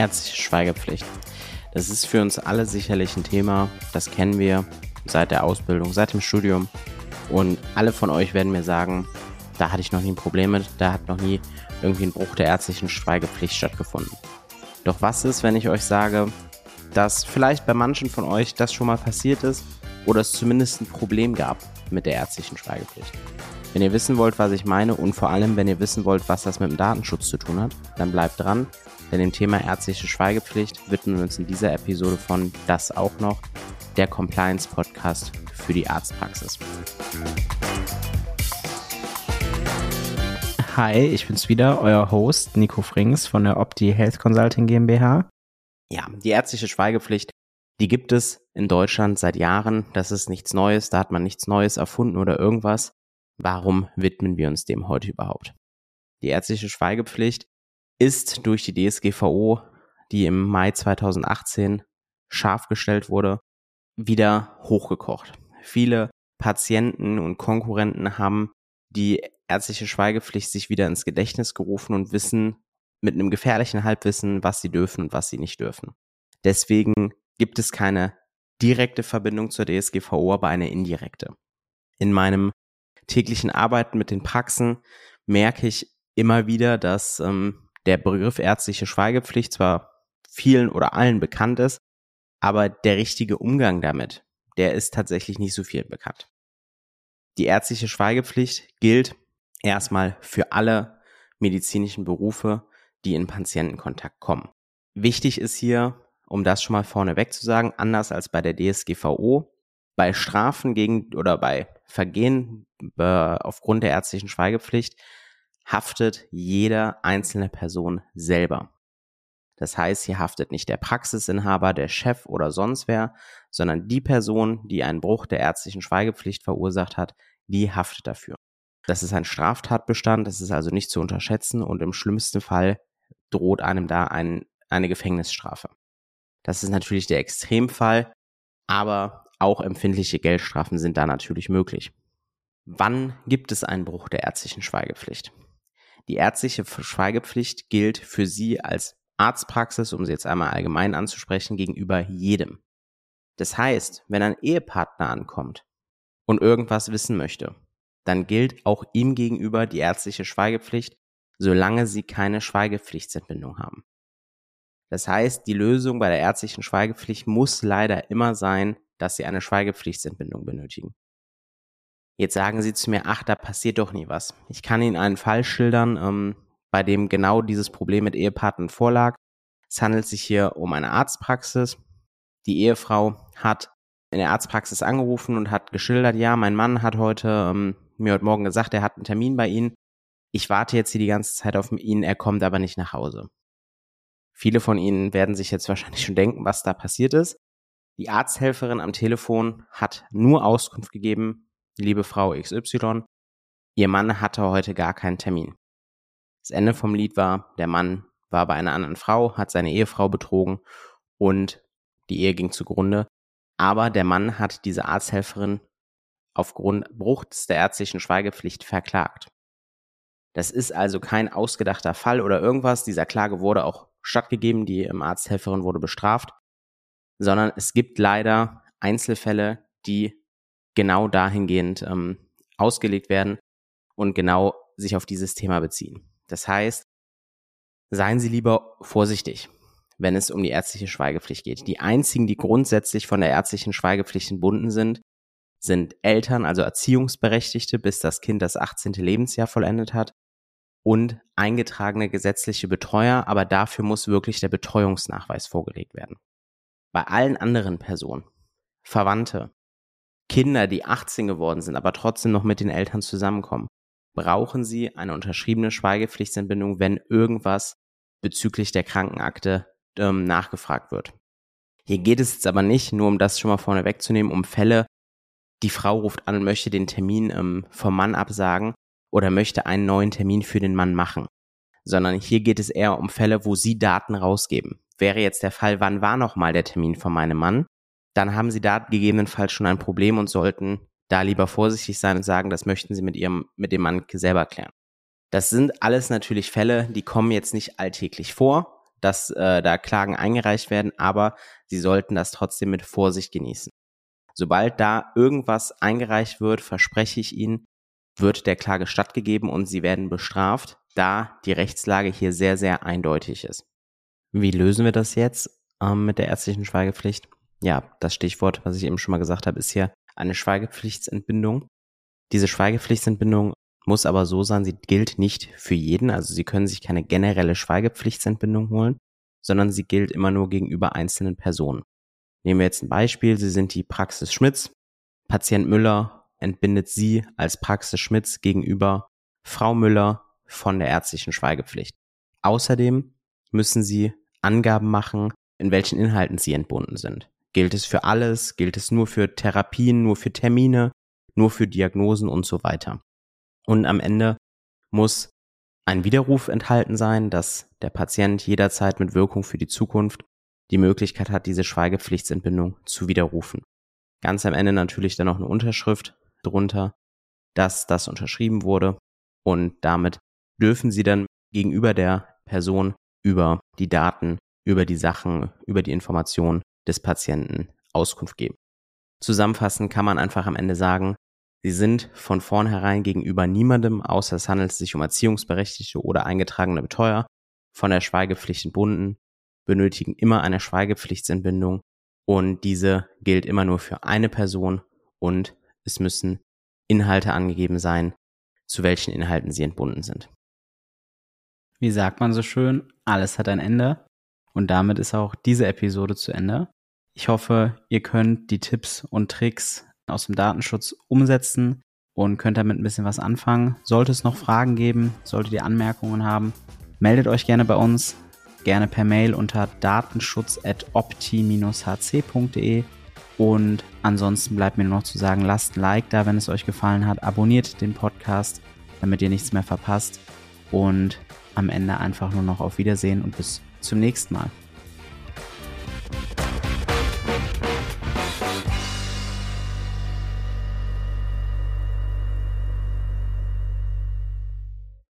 Ärztliche Schweigepflicht. Das ist für uns alle sicherlich ein Thema, das kennen wir seit der Ausbildung, seit dem Studium. Und alle von euch werden mir sagen, da hatte ich noch nie ein Problem mit, da hat noch nie irgendwie ein Bruch der ärztlichen Schweigepflicht stattgefunden. Doch was ist, wenn ich euch sage, dass vielleicht bei manchen von euch das schon mal passiert ist oder es zumindest ein Problem gab mit der ärztlichen Schweigepflicht? Wenn ihr wissen wollt, was ich meine und vor allem, wenn ihr wissen wollt, was das mit dem Datenschutz zu tun hat, dann bleibt dran, denn dem Thema ärztliche Schweigepflicht widmen wir uns in dieser Episode von Das auch noch, der Compliance Podcast für die Arztpraxis. Hi, ich bin's wieder, euer Host Nico Frings von der Opti Health Consulting GmbH. Ja, die ärztliche Schweigepflicht, die gibt es in Deutschland seit Jahren. Das ist nichts Neues, da hat man nichts Neues erfunden oder irgendwas. Warum widmen wir uns dem heute überhaupt? Die ärztliche Schweigepflicht ist durch die DSGVO, die im Mai 2018 scharf gestellt wurde, wieder hochgekocht. Viele Patienten und Konkurrenten haben die ärztliche Schweigepflicht sich wieder ins Gedächtnis gerufen und wissen mit einem gefährlichen Halbwissen, was sie dürfen und was sie nicht dürfen. Deswegen gibt es keine direkte Verbindung zur DSGVO, aber eine indirekte. In meinem täglichen Arbeiten mit den Praxen merke ich immer wieder, dass ähm, der Begriff ärztliche Schweigepflicht zwar vielen oder allen bekannt ist, aber der richtige Umgang damit, der ist tatsächlich nicht so viel bekannt. Die ärztliche Schweigepflicht gilt erstmal für alle medizinischen Berufe, die in Patientenkontakt kommen. Wichtig ist hier, um das schon mal vorneweg zu sagen, anders als bei der DSGVO, bei Strafen gegen oder bei Vergehen äh, aufgrund der ärztlichen Schweigepflicht haftet jede einzelne Person selber. Das heißt, hier haftet nicht der Praxisinhaber, der Chef oder sonst wer, sondern die Person, die einen Bruch der ärztlichen Schweigepflicht verursacht hat, die haftet dafür. Das ist ein Straftatbestand, das ist also nicht zu unterschätzen und im schlimmsten Fall droht einem da ein, eine Gefängnisstrafe. Das ist natürlich der Extremfall, aber auch empfindliche Geldstrafen sind da natürlich möglich. Wann gibt es einen Bruch der ärztlichen Schweigepflicht? Die ärztliche Schweigepflicht gilt für Sie als Arztpraxis, um sie jetzt einmal allgemein anzusprechen, gegenüber jedem. Das heißt, wenn ein Ehepartner ankommt und irgendwas wissen möchte, dann gilt auch ihm gegenüber die ärztliche Schweigepflicht, solange sie keine Schweigepflichtsentbindung haben. Das heißt, die Lösung bei der ärztlichen Schweigepflicht muss leider immer sein, dass sie eine Schweigepflichtsentbindung benötigen. Jetzt sagen Sie zu mir, ach, da passiert doch nie was. Ich kann Ihnen einen Fall schildern, ähm, bei dem genau dieses Problem mit Ehepartnern vorlag. Es handelt sich hier um eine Arztpraxis. Die Ehefrau hat in der Arztpraxis angerufen und hat geschildert, ja, mein Mann hat heute ähm, mir heute Morgen gesagt, er hat einen Termin bei Ihnen. Ich warte jetzt hier die ganze Zeit auf ihn, er kommt aber nicht nach Hause. Viele von Ihnen werden sich jetzt wahrscheinlich schon denken, was da passiert ist. Die Arzthelferin am Telefon hat nur Auskunft gegeben, liebe Frau XY, Ihr Mann hatte heute gar keinen Termin. Das Ende vom Lied war, der Mann war bei einer anderen Frau, hat seine Ehefrau betrogen und die Ehe ging zugrunde. Aber der Mann hat diese Arzthelferin aufgrund Bruchs der ärztlichen Schweigepflicht verklagt. Das ist also kein ausgedachter Fall oder irgendwas. Dieser Klage wurde auch stattgegeben, die Arzthelferin wurde bestraft, sondern es gibt leider Einzelfälle, die genau dahingehend ähm, ausgelegt werden und genau sich auf dieses Thema beziehen. Das heißt, seien Sie lieber vorsichtig, wenn es um die ärztliche Schweigepflicht geht. Die einzigen, die grundsätzlich von der ärztlichen Schweigepflicht entbunden sind, sind Eltern, also Erziehungsberechtigte, bis das Kind das 18. Lebensjahr vollendet hat und eingetragene gesetzliche Betreuer, aber dafür muss wirklich der Betreuungsnachweis vorgelegt werden. Bei allen anderen Personen, Verwandte, Kinder, die 18 geworden sind, aber trotzdem noch mit den Eltern zusammenkommen, brauchen sie eine unterschriebene Schweigepflichtsentbindung, wenn irgendwas bezüglich der Krankenakte ähm, nachgefragt wird. Hier geht es jetzt aber nicht, nur um das schon mal vorne wegzunehmen, um Fälle, die Frau ruft an und möchte den Termin ähm, vom Mann absagen oder möchte einen neuen Termin für den Mann machen, sondern hier geht es eher um Fälle, wo sie Daten rausgeben. Wäre jetzt der Fall, wann war nochmal der Termin von meinem Mann? dann haben sie da gegebenenfalls schon ein Problem und sollten da lieber vorsichtig sein und sagen, das möchten sie mit ihrem, mit dem Mann selber klären. Das sind alles natürlich Fälle, die kommen jetzt nicht alltäglich vor. dass äh, da Klagen eingereicht werden, aber Sie sollten das trotzdem mit Vorsicht genießen. Sobald da irgendwas eingereicht wird, verspreche ich Ihnen, wird der Klage stattgegeben und Sie werden bestraft, da die Rechtslage hier sehr, sehr eindeutig ist. Wie lösen wir das jetzt ähm, mit der ärztlichen Schweigepflicht? Ja, das Stichwort, was ich eben schon mal gesagt habe, ist hier eine Schweigepflichtsentbindung. Diese Schweigepflichtsentbindung muss aber so sein, sie gilt nicht für jeden. Also Sie können sich keine generelle Schweigepflichtsentbindung holen, sondern sie gilt immer nur gegenüber einzelnen Personen. Nehmen wir jetzt ein Beispiel. Sie sind die Praxis Schmitz. Patient Müller entbindet Sie als Praxis Schmitz gegenüber Frau Müller von der ärztlichen Schweigepflicht. Außerdem müssen Sie Angaben machen, in welchen Inhalten Sie entbunden sind. Gilt es für alles? Gilt es nur für Therapien, nur für Termine, nur für Diagnosen und so weiter? Und am Ende muss ein Widerruf enthalten sein, dass der Patient jederzeit mit Wirkung für die Zukunft die Möglichkeit hat, diese Schweigepflichtsentbindung zu widerrufen. Ganz am Ende natürlich dann noch eine Unterschrift drunter, dass das unterschrieben wurde und damit dürfen Sie dann gegenüber der Person über die Daten, über die Sachen, über die Informationen des Patienten Auskunft geben. Zusammenfassend kann man einfach am Ende sagen, Sie sind von vornherein gegenüber niemandem, außer es handelt sich um Erziehungsberechtigte oder eingetragene Betreuer, von der Schweigepflicht entbunden, benötigen immer eine Schweigepflichtsentbindung und diese gilt immer nur für eine Person und es müssen Inhalte angegeben sein, zu welchen Inhalten sie entbunden sind. Wie sagt man so schön, alles hat ein Ende. Und damit ist auch diese Episode zu Ende. Ich hoffe, ihr könnt die Tipps und Tricks aus dem Datenschutz umsetzen und könnt damit ein bisschen was anfangen. Sollte es noch Fragen geben, solltet ihr Anmerkungen haben, meldet euch gerne bei uns, gerne per Mail unter datenschutz.opti-hc.de und ansonsten bleibt mir nur noch zu sagen, lasst ein Like da, wenn es euch gefallen hat, abonniert den Podcast, damit ihr nichts mehr verpasst. Und am Ende einfach nur noch auf Wiedersehen und bis zum nächsten Mal.